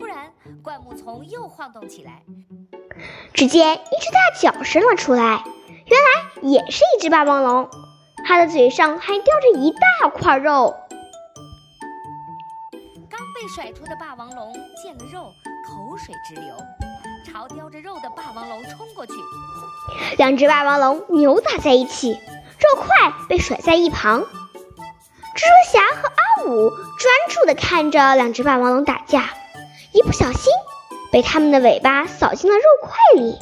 突然，灌木丛又晃动起来，只见一只大脚伸了出来，原来也是一只霸王龙，它的嘴上还叼着一大块肉。刚被甩出的霸王龙见了肉，口水直流，朝叼着肉的霸王龙冲过去。两只霸王龙扭打在一起，肉块被甩在一旁。蜘蛛侠和阿五专注地看着两只霸王龙打架，一不小心被它们的尾巴扫进了肉块里。